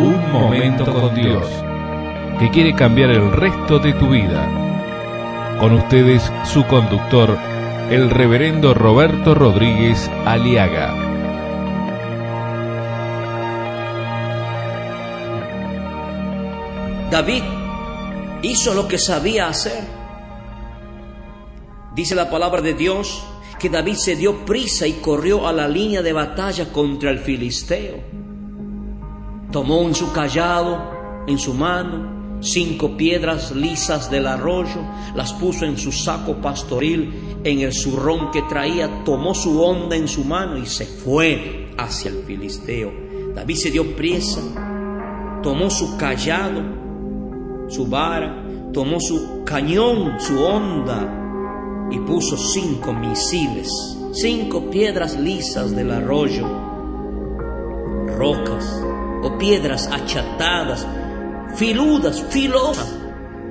Un momento con Dios, que quiere cambiar el resto de tu vida. Con ustedes, su conductor, el reverendo Roberto Rodríguez Aliaga. David hizo lo que sabía hacer. Dice la palabra de Dios que David se dio prisa y corrió a la línea de batalla contra el filisteo. Tomó en su callado, en su mano, cinco piedras lisas del arroyo, las puso en su saco pastoril, en el zurrón que traía, tomó su onda en su mano y se fue hacia el filisteo. David se dio prisa, tomó su callado, su vara, tomó su cañón, su onda, y puso cinco misiles, cinco piedras lisas del arroyo, rocas o piedras achatadas, filudas, filosas,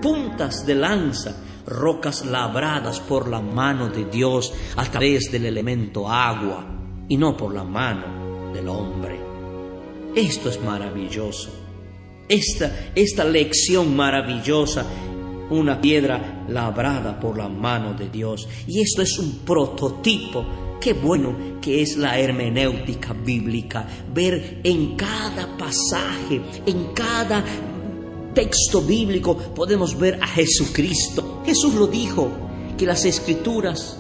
puntas de lanza, rocas labradas por la mano de Dios a través del elemento agua y no por la mano del hombre. Esto es maravilloso. Esta, esta lección maravillosa una piedra labrada por la mano de Dios. Y esto es un prototipo. Qué bueno que es la hermenéutica bíblica, ver en cada pasaje, en cada texto bíblico, podemos ver a Jesucristo. Jesús lo dijo, que las escrituras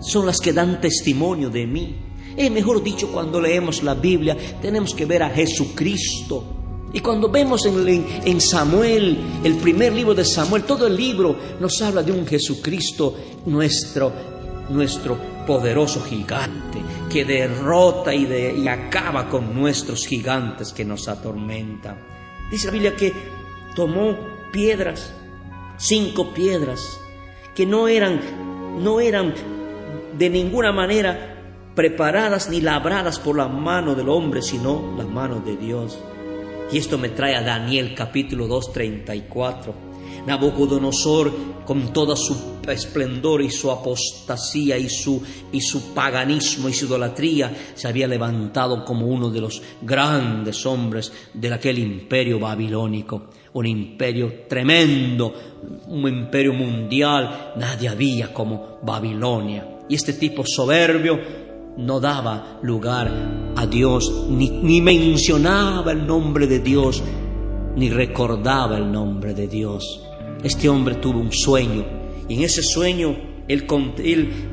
son las que dan testimonio de mí. Es mejor dicho, cuando leemos la Biblia, tenemos que ver a Jesucristo y cuando vemos en, Samuel, el primer libro de Samuel, todo el libro nos habla de un Jesucristo nuestro, nuestro poderoso gigante, que derrota y, acaba con nuestros gigantes que nos atormentan. Dice la Biblia que tomó piedras, cinco piedras, que no eran, no eran de ninguna manera preparadas ni labradas por la mano del hombre, sino la mano de Dios. Y esto me trae a Daniel capítulo 2, 34. Nabucodonosor, con todo su esplendor y su apostasía y su, y su paganismo y su idolatría, se había levantado como uno de los grandes hombres de aquel imperio babilónico. Un imperio tremendo, un imperio mundial. Nadie había como Babilonia. Y este tipo soberbio no daba lugar a Dios, ni, mencionaba el nombre de Dios, ni recordaba el nombre de Dios. Este hombre tuvo un sueño y en ese sueño él,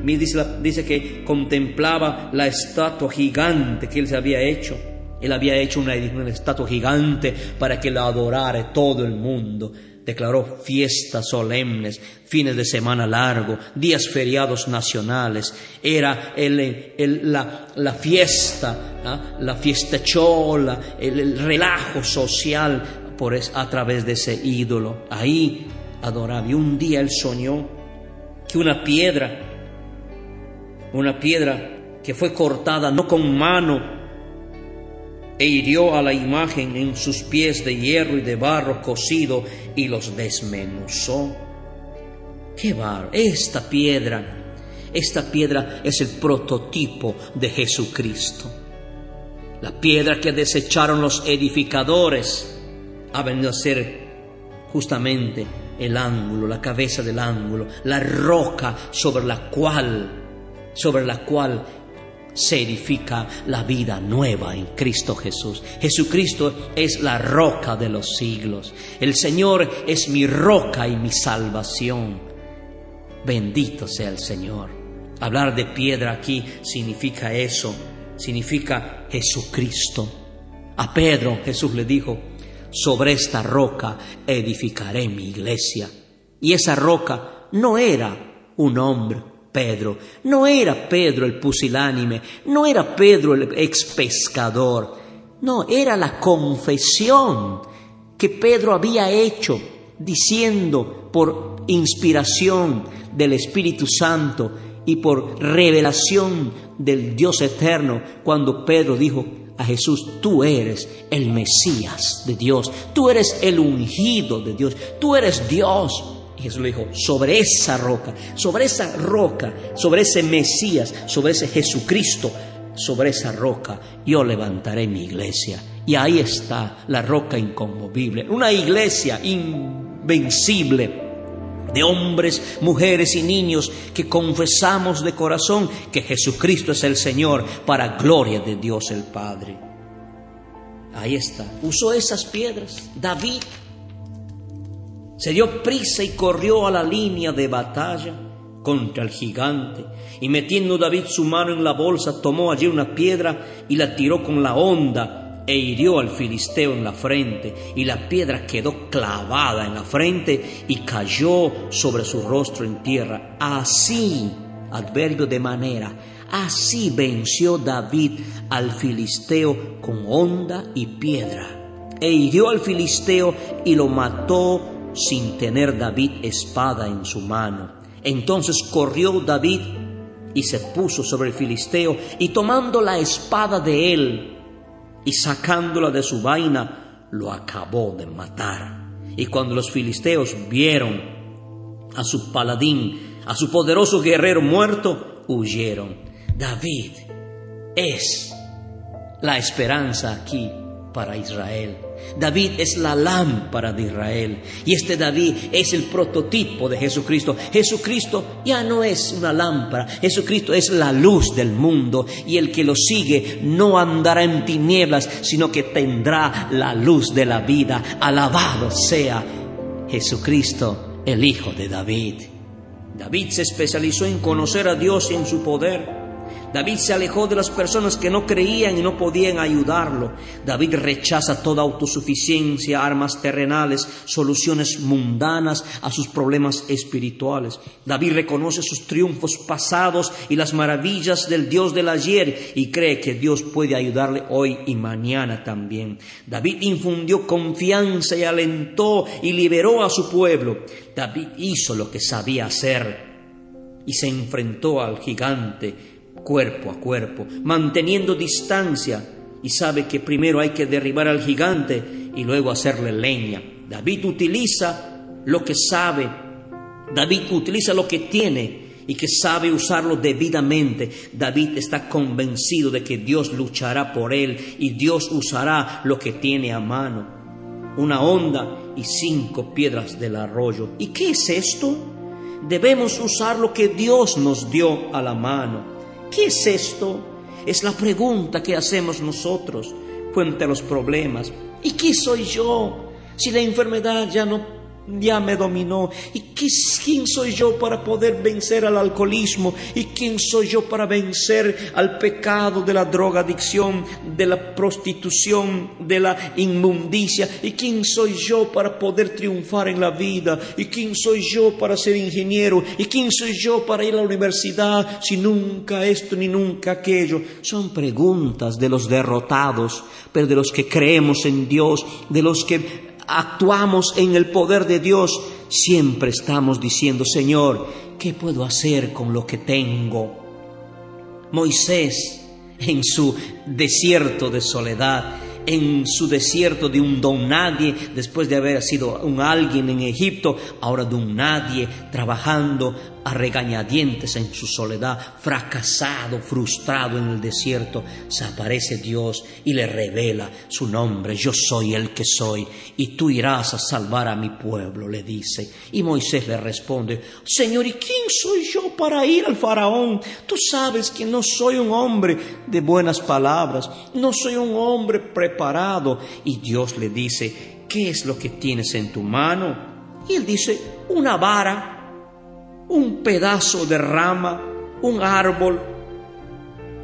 dice, dice, que contemplaba la estatua gigante que él se había hecho. Él había hecho una, estatua gigante para que la adorara todo el mundo declaró fiestas solemnes, fines de semana largo, días feriados nacionales. Era la, fiesta, ¿ah? la fiesta chola, el, relajo social por a través de ese ídolo. Ahí adoraba. Y un día él soñó que una piedra, una piedra que fue cortada no con mano, e hirió a la imagen en sus pies de hierro y de barro cocido y los desmenuzó. ¡Qué barro! Esta piedra, esta piedra es el prototipo de Jesucristo. La piedra que desecharon los edificadores ha venido a ser justamente el ángulo, la cabeza del ángulo, la roca sobre la cual, sobre la cual se edifica la vida nueva en Cristo Jesús. Jesucristo es la roca de los siglos. El Señor es mi roca y mi salvación. Bendito sea el Señor. Hablar de piedra aquí significa eso, significa Jesucristo. A Pedro Jesús le dijo, sobre esta roca edificaré mi iglesia. Y esa roca no era un hombre, Pedro. No era Pedro el pusilánime, no era Pedro el ex pescador, no, era la confesión que Pedro había hecho diciendo por inspiración del Espíritu Santo y por revelación del Dios eterno cuando Pedro dijo a Jesús, tú eres el Mesías de Dios, tú eres el ungido de Dios, tú eres Dios. Y Jesús le dijo, sobre esa roca, sobre esa roca, sobre ese Mesías, sobre ese Jesucristo, sobre esa roca yo levantaré mi iglesia Y ahí está la roca inconmovible, una iglesia invencible de hombres, mujeres y niños que confesamos de corazón que Jesucristo es el Señor para gloria de Dios el Padre. Ahí está. Usó esas piedras. David se dio prisa y corrió a la línea de batalla contra el gigante. Y metiendo David su mano en la bolsa, tomó allí una piedra y la tiró con la honda e hirió al filisteo en la frente, y la piedra quedó clavada en la frente y cayó sobre su rostro en tierra. Así, adverbio de manera, así venció David al filisteo con honda y piedra, e hirió al filisteo y lo mató sin tener David espada en su mano. Entonces corrió David y se puso sobre el filisteo, y tomando la espada de él, y sacándola de su vaina, lo acabó de matar. Y cuando los filisteos vieron a su paladín, a su poderoso guerrero muerto, huyeron. David es la esperanza aquí para Israel. David es la lámpara de Israel y este David es el prototipo de Jesucristo. Jesucristo ya no es una lámpara, Jesucristo es la luz del mundo y el que lo sigue no andará en tinieblas, sino que tendrá la luz de la vida. Alabado sea Jesucristo, el Hijo de David. David se especializó en conocer a Dios y en su poder. David se alejó de las personas que no creían y no podían ayudarlo. David rechaza toda autosuficiencia, armas terrenales, soluciones mundanas a sus problemas espirituales. David reconoce sus triunfos pasados y las maravillas del Dios del ayer y cree que Dios puede ayudarle hoy y mañana también. David infundió confianza y alentó y liberó a su pueblo. David hizo lo que sabía hacer y se enfrentó al gigante cuerpo a cuerpo, manteniendo distancia y sabe que primero hay que derribar al gigante y luego hacerle leña. David utiliza lo que sabe, David utiliza lo que tiene y que sabe usarlo debidamente. David está convencido de que Dios luchará por él y Dios usará lo que tiene a mano. Una onda y cinco piedras del arroyo. ¿Y qué es esto? Debemos usar lo que Dios nos dio a la mano. ¿Qué es esto? Es la pregunta que hacemos nosotros frente a los problemas. ¿Y qué soy yo? Si la enfermedad ya no ya me dominó. ¿Y quién soy yo para poder vencer al alcoholismo? ¿Y quién soy yo para vencer al pecado de la drogadicción, de la prostitución, de la inmundicia? ¿Y quién soy yo para poder triunfar en la vida? ¿Y quién soy yo para ser ingeniero? ¿Y quién soy yo para ir a la universidad si nunca esto ni nunca aquello? Son preguntas de los derrotados, pero de los que creemos en Dios, de los que actuamos en el poder de Dios, siempre estamos diciendo, Señor, ¿qué puedo hacer con lo que tengo? Moisés, en su desierto de soledad, en su desierto de un don nadie, después de haber sido un alguien en Egipto, ahora de un nadie, trabajando a regañadientes en su soledad, fracasado, frustrado en el desierto, se aparece Dios y le revela su nombre, yo soy el que soy, y tú irás a salvar a mi pueblo, le dice. Y Moisés le responde, Señor, ¿y quién soy yo para ir al faraón? Tú sabes que no soy un hombre de buenas palabras, no soy un hombre preparado. Y Dios le dice, ¿qué es lo que tienes en tu mano? Y él dice, una vara un pedazo de rama, un árbol,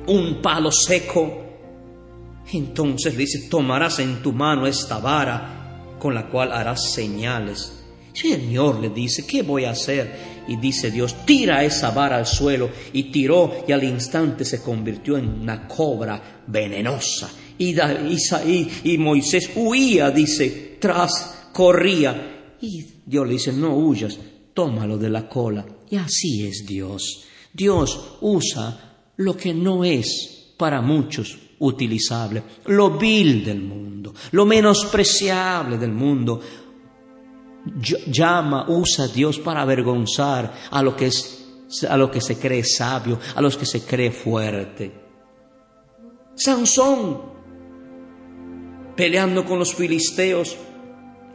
un palo seco. Entonces dice, tomarás en tu mano esta vara con la cual harás señales. Señor le dice, ¿qué voy a hacer? Y dice Dios, tira esa vara al suelo. Y tiró y al instante se convirtió en una cobra venenosa. Y, y, y Moisés huía, dice, tras, corría. Y Dios le dice, no huyas, tómalo de la cola. Y así es Dios. Dios usa lo que no es para muchos utilizable, lo vil del mundo, lo menospreciable del mundo. Llama, usa Dios para avergonzar a lo que es a lo que se cree sabio, a los que se cree fuerte. Sansón peleando con los filisteos,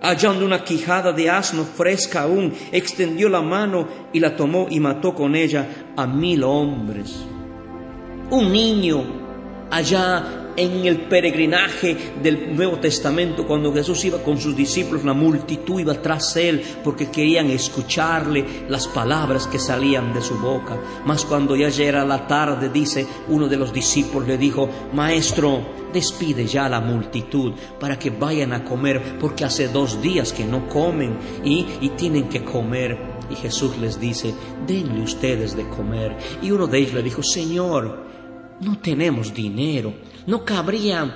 hallando una quijada de asno fresca aún, extendió la mano y la tomó y mató con ella a mil hombres. Un niño allá en el peregrinaje del Nuevo Testamento, cuando Jesús iba con sus discípulos, la multitud iba tras él porque querían escucharle las palabras que salían de su boca. Mas cuando ya era la tarde, dice uno de los discípulos, le dijo, Maestro, despide ya a la multitud para que vayan a comer, porque hace dos días que no comen y, y tienen que comer. Y Jesús les dice, denle ustedes de comer. Y uno de ellos le dijo, Señor, no tenemos dinero, no cabría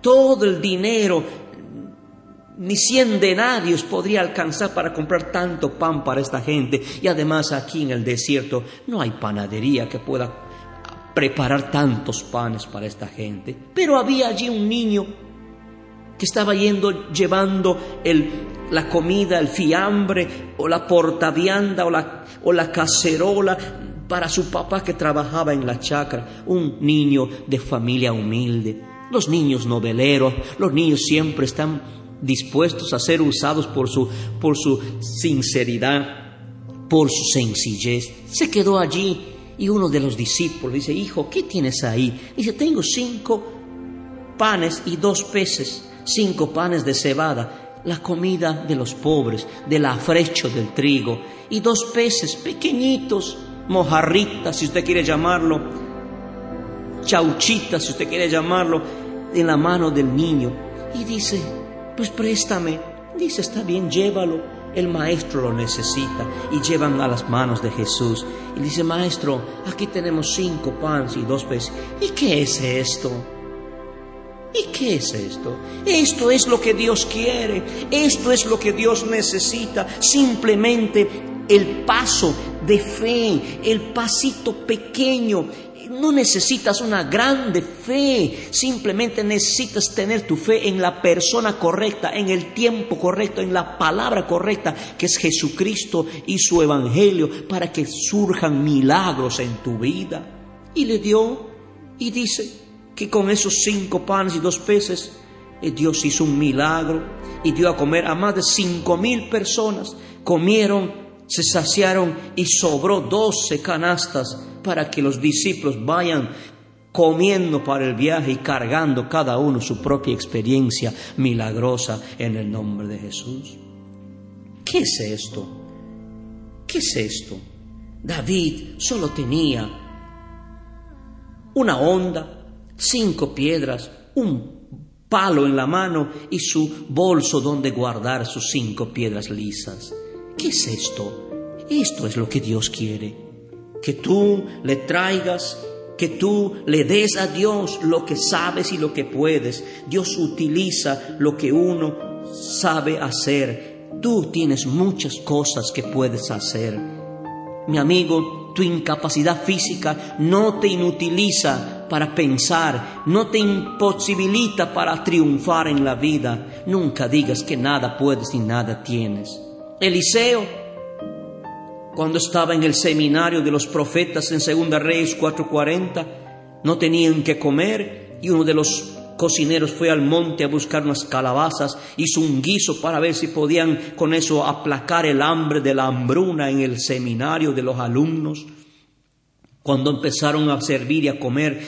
todo el dinero, ni cien denarios podría alcanzar para comprar tanto pan para esta gente. Y además aquí en el desierto no hay panadería que pueda preparar tantos panes para esta gente. Pero había allí un niño que estaba yendo llevando la comida, el fiambre o la portavianda o la, o la cacerola para su papá que trabajaba en la chacra, un niño de familia humilde. Los niños noveleros, los niños siempre están dispuestos a ser usados por su, por su sinceridad, por su sencillez. Se quedó allí y uno de los discípulos dice, hijo, ¿qué tienes ahí? Dice, tengo cinco panes y dos peces, cinco panes de cebada, la comida de los pobres, del afrecho del trigo, y dos peces pequeñitos mojarrita, si usted quiere llamarlo, chauchita, si usted quiere llamarlo, en la mano del niño. Y dice, pues préstame. Dice, está bien, llévalo. El maestro lo necesita y llevan a las manos de Jesús. Y dice, maestro, aquí tenemos cinco panes y dos peces. ¿Y qué es esto? ¿Y qué es esto? Esto es lo que Dios quiere, esto es lo que Dios necesita, simplemente el paso de fe, el pasito pequeño. No necesitas una grande fe, simplemente necesitas tener tu fe en la persona correcta, en el tiempo correcto, en la palabra correcta, que es Jesucristo y su Evangelio, para que surjan milagros en tu vida. Y le dio, y dice que con esos cinco panes y dos peces, eh, Dios hizo un milagro y dio a comer a más de cinco mil personas. Comieron se saciaron y sobró doce canastas para que los discípulos vayan comiendo para el viaje y cargando cada uno su propia experiencia milagrosa en el nombre de Jesús. ¿Qué es esto? ¿Qué es esto? David solo tenía una onda, cinco piedras, un palo en la mano y su bolso donde guardar sus cinco piedras lisas. ¿Qué es esto? Esto es lo que Dios quiere. Que tú le traigas, que tú le des a Dios lo que sabes y lo que puedes. Dios utiliza lo que uno sabe hacer. Tú tienes muchas cosas que puedes hacer. Mi amigo, tu incapacidad física no te inutiliza para pensar, no te imposibilita para triunfar en la vida. Nunca digas que nada puedes y nada tienes. Eliseo, cuando estaba en el seminario de los profetas en Segunda Reyes 4:40, no tenían que comer y uno de los cocineros fue al monte a buscar unas calabazas, hizo un guiso para ver si podían con eso aplacar el hambre de la hambruna en el seminario de los alumnos. Cuando empezaron a servir y a comer,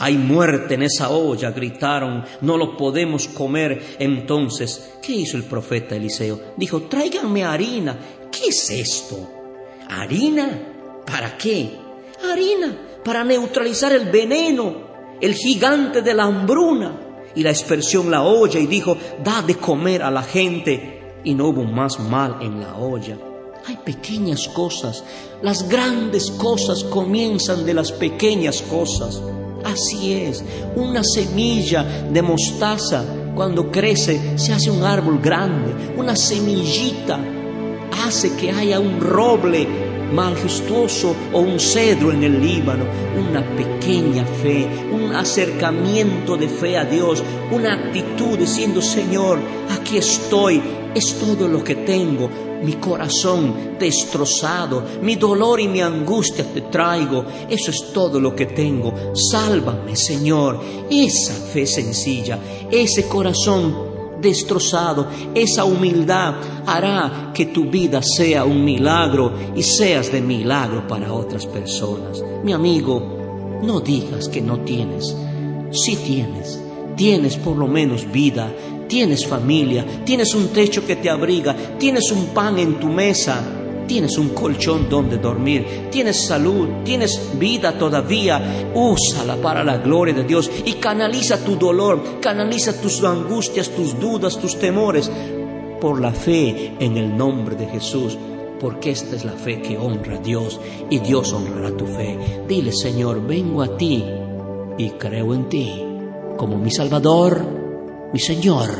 hay muerte en esa olla, gritaron, no lo podemos comer. Entonces, ¿qué hizo el profeta Eliseo? Dijo, tráiganme harina. ¿Qué es esto? ¿Harina? ¿Para qué? Harina, para neutralizar el veneno, el gigante de la hambruna. Y la expresión la olla y dijo, da de comer a la gente. Y no hubo más mal en la olla. Hay pequeñas cosas. Las grandes cosas comienzan de las pequeñas cosas. Así es, una semilla de mostaza cuando crece se hace un árbol grande, una semillita hace que haya un roble majestuoso o un cedro en el Líbano, una pequeña fe, un acercamiento de fe a Dios, una actitud diciendo, Señor, aquí estoy, es todo lo que tengo, mi corazón destrozado, mi dolor y mi angustia te traigo, eso es todo lo que tengo, sálvame Señor, esa fe sencilla, ese corazón destrozado, esa humildad hará que tu vida sea un milagro y seas de milagro para otras personas. Mi amigo, no digas que no tienes, si tienes, tienes por lo menos vida, tienes familia, tienes un techo que te abriga, tienes un pan en tu mesa, tienes un colchón donde dormir, tienes salud, tienes vida todavía, úsala para la gloria de Dios y canaliza tu dolor, canaliza tus angustias, tus dudas, tus temores por la fe en el nombre de Jesús. Porque esta es la fe que honra a Dios y Dios honrará tu fe. Dile, Señor, vengo a ti y creo en ti como mi Salvador mi Señor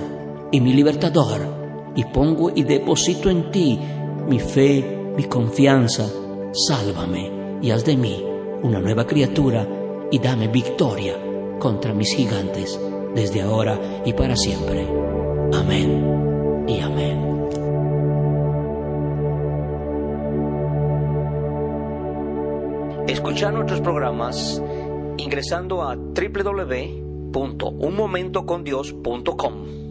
y mi libertador, y pongo y deposito en ti mi fe, mi confianza. Sálvame y haz de mí una nueva criatura y dame victoria contra mis gigantes desde ahora y para siempre. Amén y amén. Escuchar nuestros programas ingresando a www unmomentocondios.com.